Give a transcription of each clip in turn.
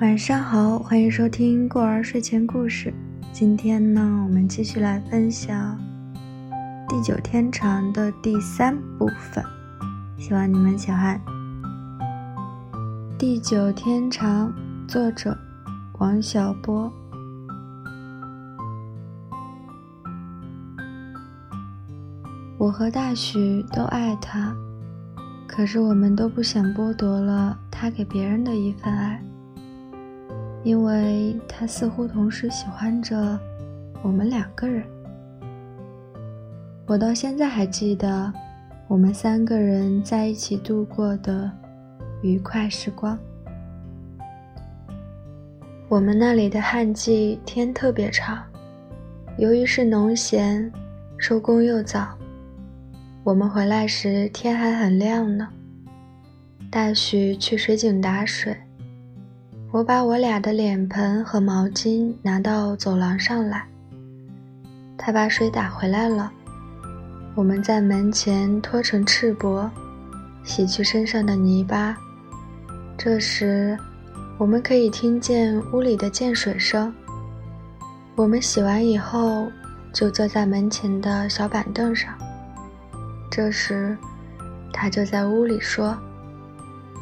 晚上好，欢迎收听过儿睡前故事。今天呢，我们继续来分享《地久天长》的第三部分，希望你们喜欢。《地久天长》作者王小波。我和大许都爱他，可是我们都不想剥夺了他给别人的一份爱，因为他似乎同时喜欢着我们两个人。我到现在还记得我们三个人在一起度过的愉快时光。我们那里的旱季天特别长，由于是农闲，收工又早。我们回来时天还很亮呢。大许去水井打水，我把我俩的脸盆和毛巾拿到走廊上来。他把水打回来了，我们在门前拖成赤膊，洗去身上的泥巴。这时，我们可以听见屋里的溅水声。我们洗完以后，就坐在门前的小板凳上。这时，他就在屋里说：“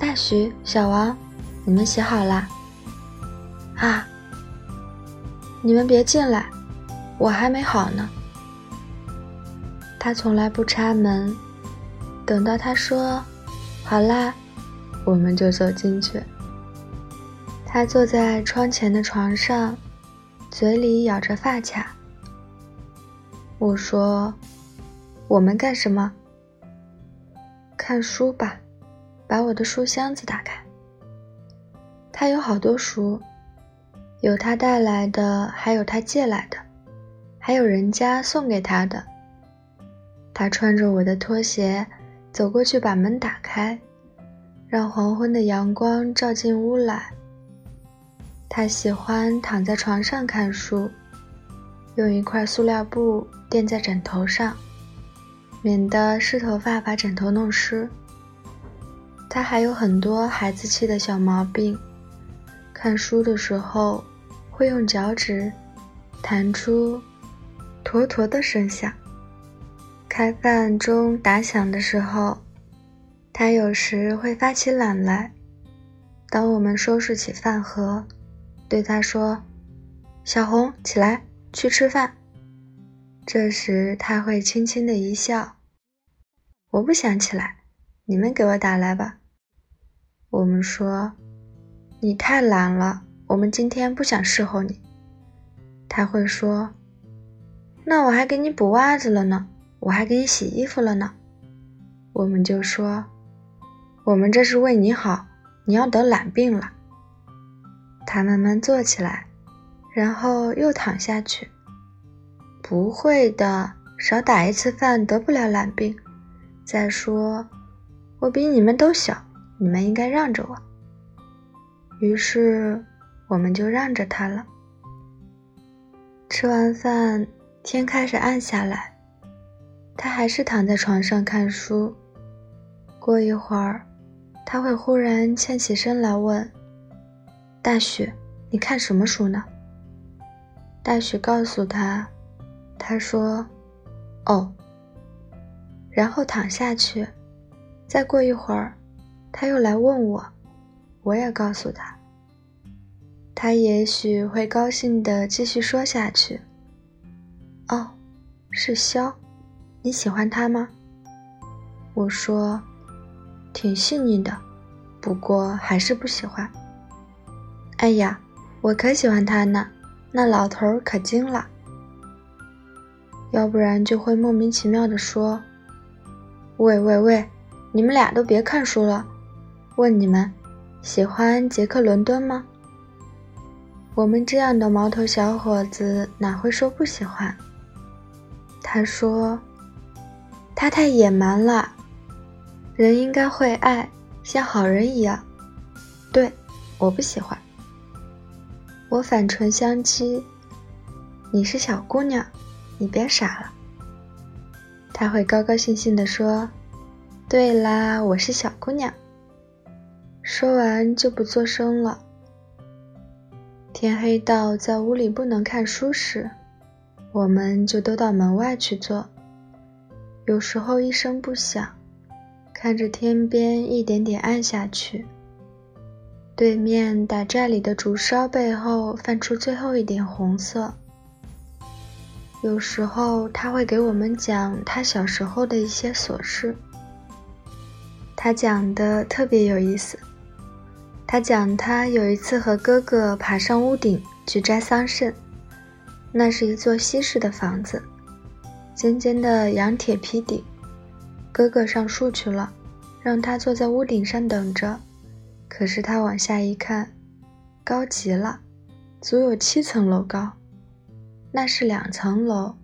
大徐、小王，你们洗好了？啊，你们别进来，我还没好呢。”他从来不插门，等到他说“好啦”，我们就走进去。他坐在窗前的床上，嘴里咬着发卡。我说。我们干什么？看书吧，把我的书箱子打开。他有好多书，有他带来的，还有他借来的，还有人家送给他的。他穿着我的拖鞋走过去，把门打开，让黄昏的阳光照进屋来。他喜欢躺在床上看书，用一块塑料布垫在枕头上。免得湿头发把枕头弄湿。他还有很多孩子气的小毛病，看书的时候会用脚趾弹出“坨坨”的声响。开饭钟打响的时候，他有时会发起懒来。当我们收拾起饭盒，对他说：“小红，起来，去吃饭。”这时他会轻轻的一笑。我不想起来，你们给我打来吧。我们说，你太懒了，我们今天不想伺候你。他会说，那我还给你补袜子了呢，我还给你洗衣服了呢。我们就说，我们这是为你好，你要得懒病了。他慢慢坐起来，然后又躺下去。不会的，少打一次饭得不了懒病。再说，我比你们都小，你们应该让着我。于是，我们就让着他了。吃完饭，天开始暗下来，他还是躺在床上看书。过一会儿，他会忽然欠起身来问：“大许，你看什么书呢？”大许告诉他，他说：“哦。”然后躺下去，再过一会儿，他又来问我，我也告诉他。他也许会高兴地继续说下去。哦，是肖，你喜欢他吗？我说，挺细腻的，不过还是不喜欢。哎呀，我可喜欢他呢，那老头可精了。要不然就会莫名其妙地说。喂喂喂，你们俩都别看书了。问你们，喜欢杰克伦敦吗？我们这样的毛头小伙子哪会说不喜欢？他说，他太野蛮了，人应该会爱，像好人一样。对，我不喜欢。我反唇相讥，你是小姑娘，你别傻了。他会高高兴兴地说：“对啦，我是小姑娘。”说完就不作声了。天黑到在屋里不能看书时，我们就都到门外去坐。有时候一声不响，看着天边一点点暗下去，对面打寨里的竹梢背后泛出最后一点红色。有时候他会给我们讲他小时候的一些琐事，他讲的特别有意思。他讲他有一次和哥哥爬上屋顶去摘桑葚，那是一座西式的房子，尖尖的羊铁皮顶。哥哥上树去了，让他坐在屋顶上等着。可是他往下一看，高极了，足有七层楼高。那是两层楼，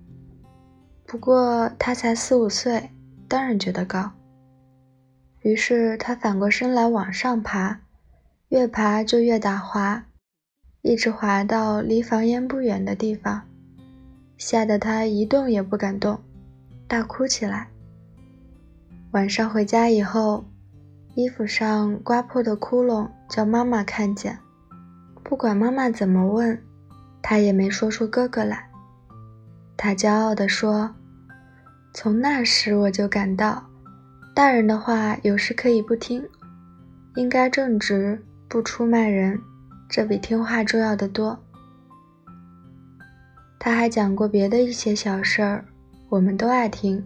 不过他才四五岁，当然觉得高。于是他反过身来往上爬，越爬就越打滑，一直滑到离房檐不远的地方，吓得他一动也不敢动，大哭起来。晚上回家以后，衣服上刮破的窟窿叫妈妈看见，不管妈妈怎么问。他也没说出哥哥来。他骄傲地说：“从那时我就感到，大人的话有时可以不听，应该正直，不出卖人，这比听话重要的多。”他还讲过别的一些小事儿，我们都爱听。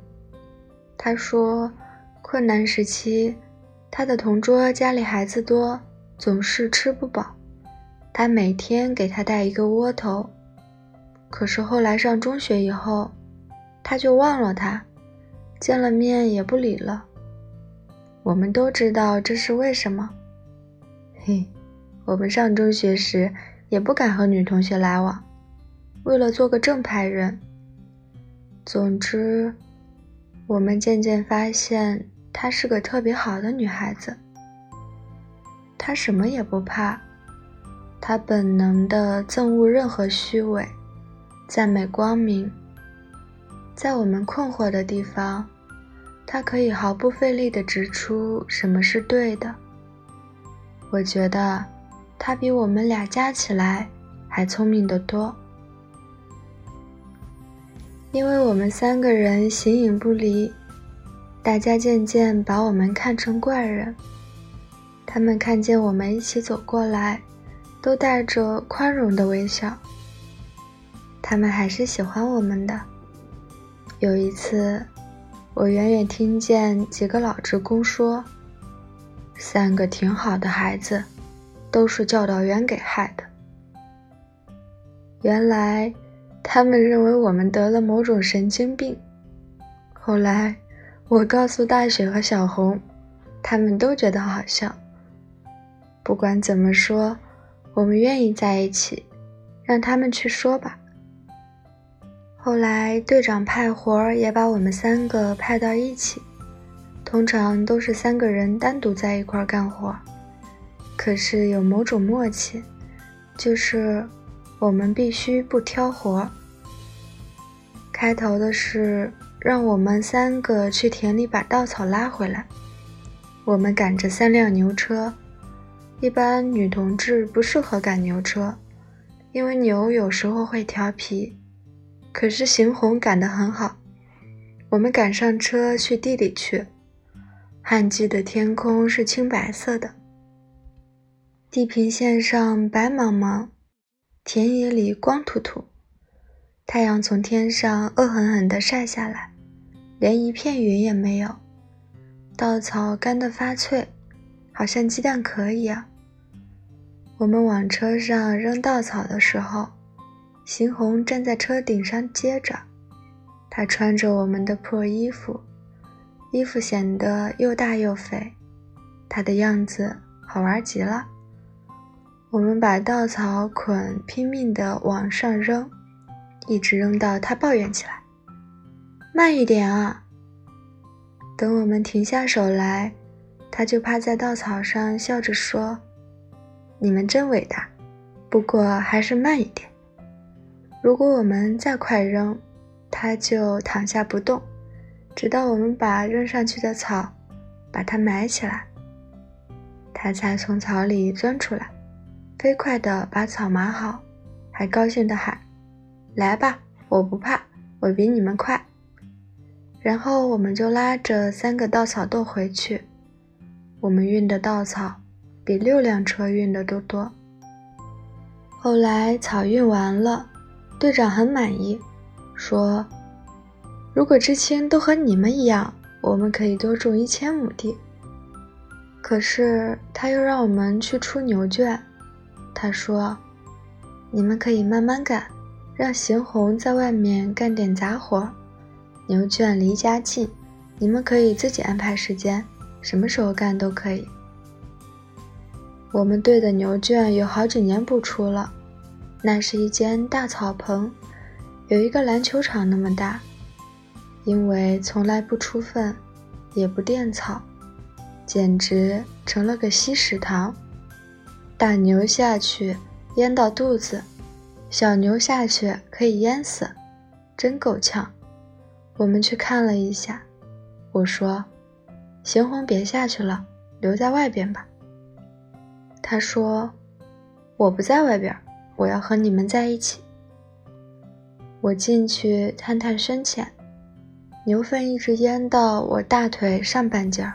他说，困难时期，他的同桌家里孩子多，总是吃不饱。他每天给他带一个窝头，可是后来上中学以后，他就忘了他，见了面也不理了。我们都知道这是为什么。嘿，我们上中学时也不敢和女同学来往，为了做个正派人。总之，我们渐渐发现她是个特别好的女孩子，她什么也不怕。她本能地憎恶任何虚伪，赞美光明。在我们困惑的地方，他可以毫不费力地指出什么是对的。我觉得他比我们俩加起来还聪明得多，因为我们三个人形影不离，大家渐渐把我们看成怪人。他们看见我们一起走过来。都带着宽容的微笑，他们还是喜欢我们的。有一次，我远远听见几个老职工说：“三个挺好的孩子，都是教导员给害的。”原来，他们认为我们得了某种神经病。后来，我告诉大雪和小红，他们都觉得好笑。不管怎么说。我们愿意在一起，让他们去说吧。后来队长派活儿也把我们三个派到一起，通常都是三个人单独在一块干活，可是有某种默契，就是我们必须不挑活。开头的是让我们三个去田里把稻草拉回来，我们赶着三辆牛车。一般女同志不适合赶牛车，因为牛有时候会调皮。可是邢红赶得很好，我们赶上车去地里去。旱季的天空是青白色的，地平线上白茫茫，田野里光秃秃。太阳从天上恶狠狠地晒下来，连一片云也没有。稻草干得发脆。好像鸡蛋壳一样。我们往车上扔稻草的时候，邢红站在车顶上接着。她穿着我们的破衣服，衣服显得又大又肥，她的样子好玩极了。我们把稻草捆，拼命地往上扔，一直扔到她抱怨起来：“慢一点啊！”等我们停下手来。他就趴在稻草上，笑着说：“你们真伟大，不过还是慢一点。如果我们再快扔，他就躺下不动，直到我们把扔上去的草把它埋起来，他才从草里钻出来。飞快地把草码好，还高兴地喊：“来吧，我不怕，我比你们快。”然后我们就拉着三个稻草豆回去。我们运的稻草比六辆车运的都多。后来草运完了，队长很满意，说：“如果知青都和你们一样，我们可以多种一千亩地。”可是他又让我们去出牛圈。他说：“你们可以慢慢干，让邢红在外面干点杂活。牛圈离家近，你们可以自己安排时间，什么时候干都可以。”我们队的牛圈有好几年不出了。那是一间大草棚，有一个篮球场那么大。因为从来不出粪，也不垫草。简直成了个稀食塘，大牛下去淹到肚子，小牛下去可以淹死，真够呛。我们去看了一下，我说：“邢红别下去了，留在外边吧。”他说：“我不在外边，我要和你们在一起。”我进去探探深浅，牛粪一直淹到我大腿上半截儿。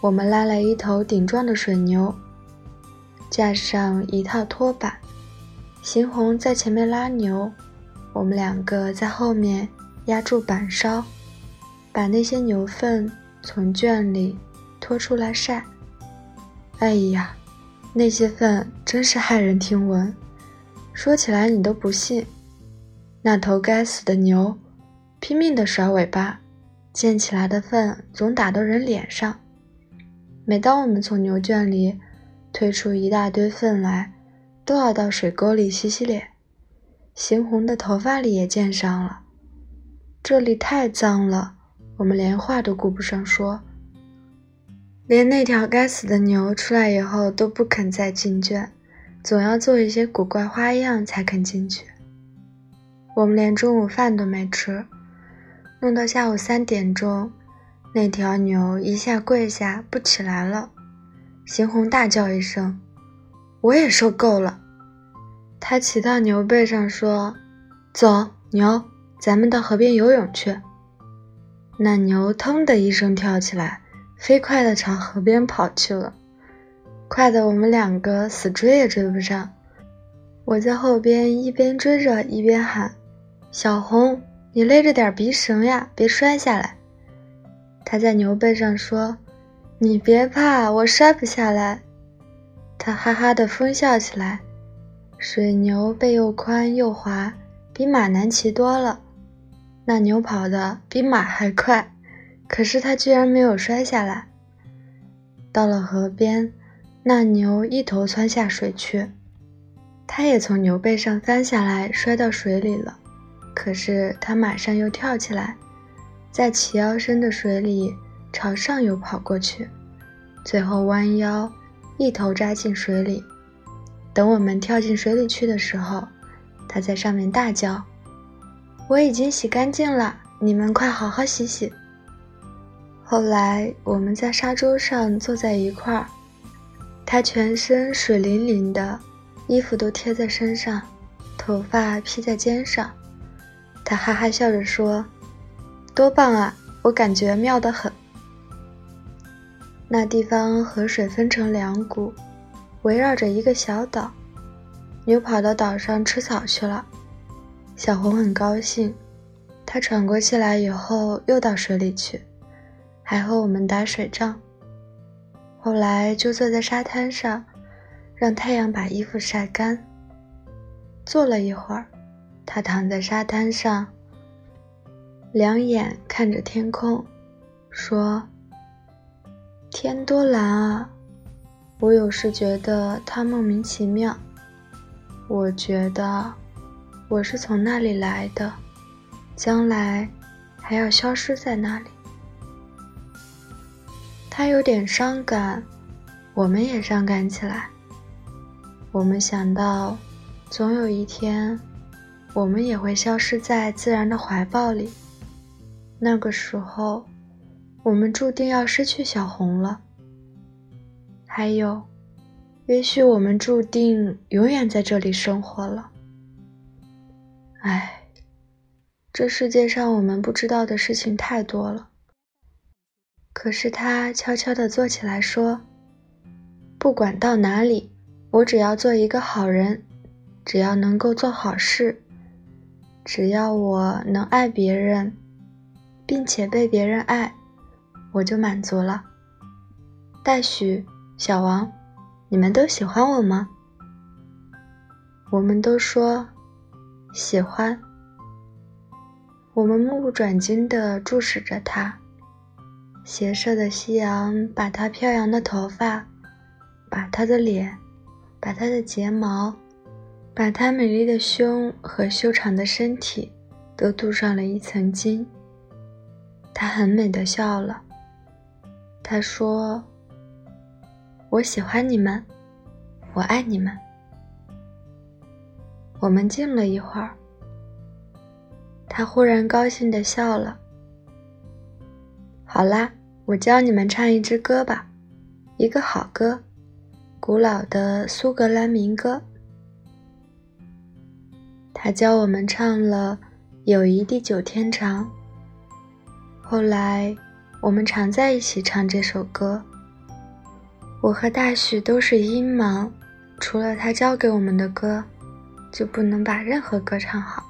我们拉来一头顶壮的水牛，架上一套拖板，邢红在前面拉牛，我们两个在后面压住板梢，把那些牛粪从圈里拖出来晒。哎呀，那些粪真是骇人听闻，说起来你都不信。那头该死的牛拼命地甩尾巴，溅起来的粪总打到人脸上。每当我们从牛圈里推出一大堆粪来，都要到水沟里洗洗脸。邢红的头发里也溅上了。这里太脏了，我们连话都顾不上说。连那条该死的牛出来以后都不肯再进圈，总要做一些古怪花样才肯进去。我们连中午饭都没吃，弄到下午三点钟。那条牛一下跪下不起来了，邢红大叫一声：“我也受够了。”他骑到牛背上说：“走，牛，咱们到河边游泳去。”那牛腾的一声跳起来，飞快地朝河边跑去了，快得我们两个死追也追不上。我在后边一边追着一边喊：“小红，你勒着点鼻绳呀，别摔下来。”他在牛背上说：“你别怕，我摔不下来。”他哈哈的疯笑起来。水牛背又宽又滑，比马难骑多了。那牛跑得比马还快，可是它居然没有摔下来。到了河边，那牛一头窜下水去，它也从牛背上翻下来，摔到水里了。可是它马上又跳起来。在齐腰深的水里朝上游跑过去，最后弯腰一头扎进水里。等我们跳进水里去的时候，它在上面大叫：“我已经洗干净了，你们快好好洗洗。”后来我们在沙洲上坐在一块儿，它全身水淋淋的，衣服都贴在身上，头发披在肩上，他哈哈笑着说。多棒啊！我感觉妙得很。那地方河水分成两股，围绕着一个小岛。牛跑到岛上吃草去了。小红很高兴，它喘过气来以后又到水里去，还和我们打水仗。后来就坐在沙滩上，让太阳把衣服晒干。坐了一会儿，他躺在沙滩上。两眼看着天空，说：“天多蓝啊！我有时觉得它莫名其妙。我觉得我是从那里来的，将来还要消失在那里。”他有点伤感，我们也伤感起来。我们想到，总有一天，我们也会消失在自然的怀抱里。那个时候，我们注定要失去小红了。还有，也许我们注定永远在这里生活了。唉，这世界上我们不知道的事情太多了。可是他悄悄地坐起来说：“不管到哪里，我只要做一个好人，只要能够做好事，只要我能爱别人，并且被别人爱，我就满足了。”大许、小王，你们都喜欢我吗？我们都说喜欢。我们目不转睛地注视着他。斜射的夕阳把她飘扬的头发，把她的脸，把她的睫毛，把她美丽的胸和修长的身体，都镀上了一层金。她很美的笑了。她说：“我喜欢你们，我爱你们。”我们静了一会儿。她忽然高兴的笑了。好啦，我教你们唱一支歌吧，一个好歌，古老的苏格兰民歌。他教我们唱了《友谊地久天长》。后来，我们常在一起唱这首歌。我和大许都是音盲，除了他教给我们的歌，就不能把任何歌唱好。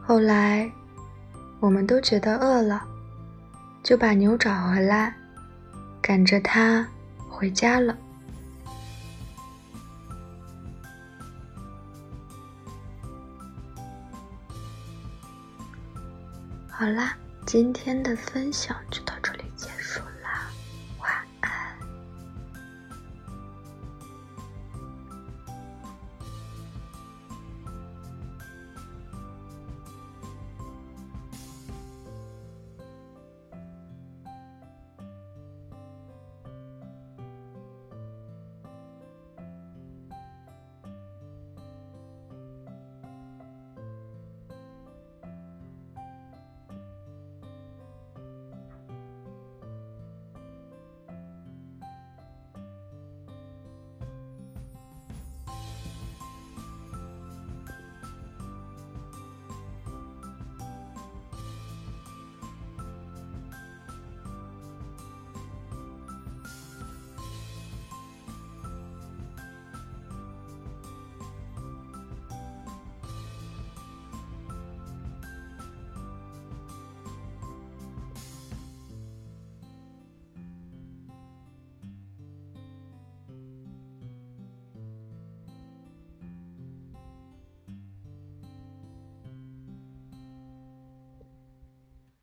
后来。我们都觉得饿了，就把牛找回来，赶着它回家了。好啦，今天的分享就到。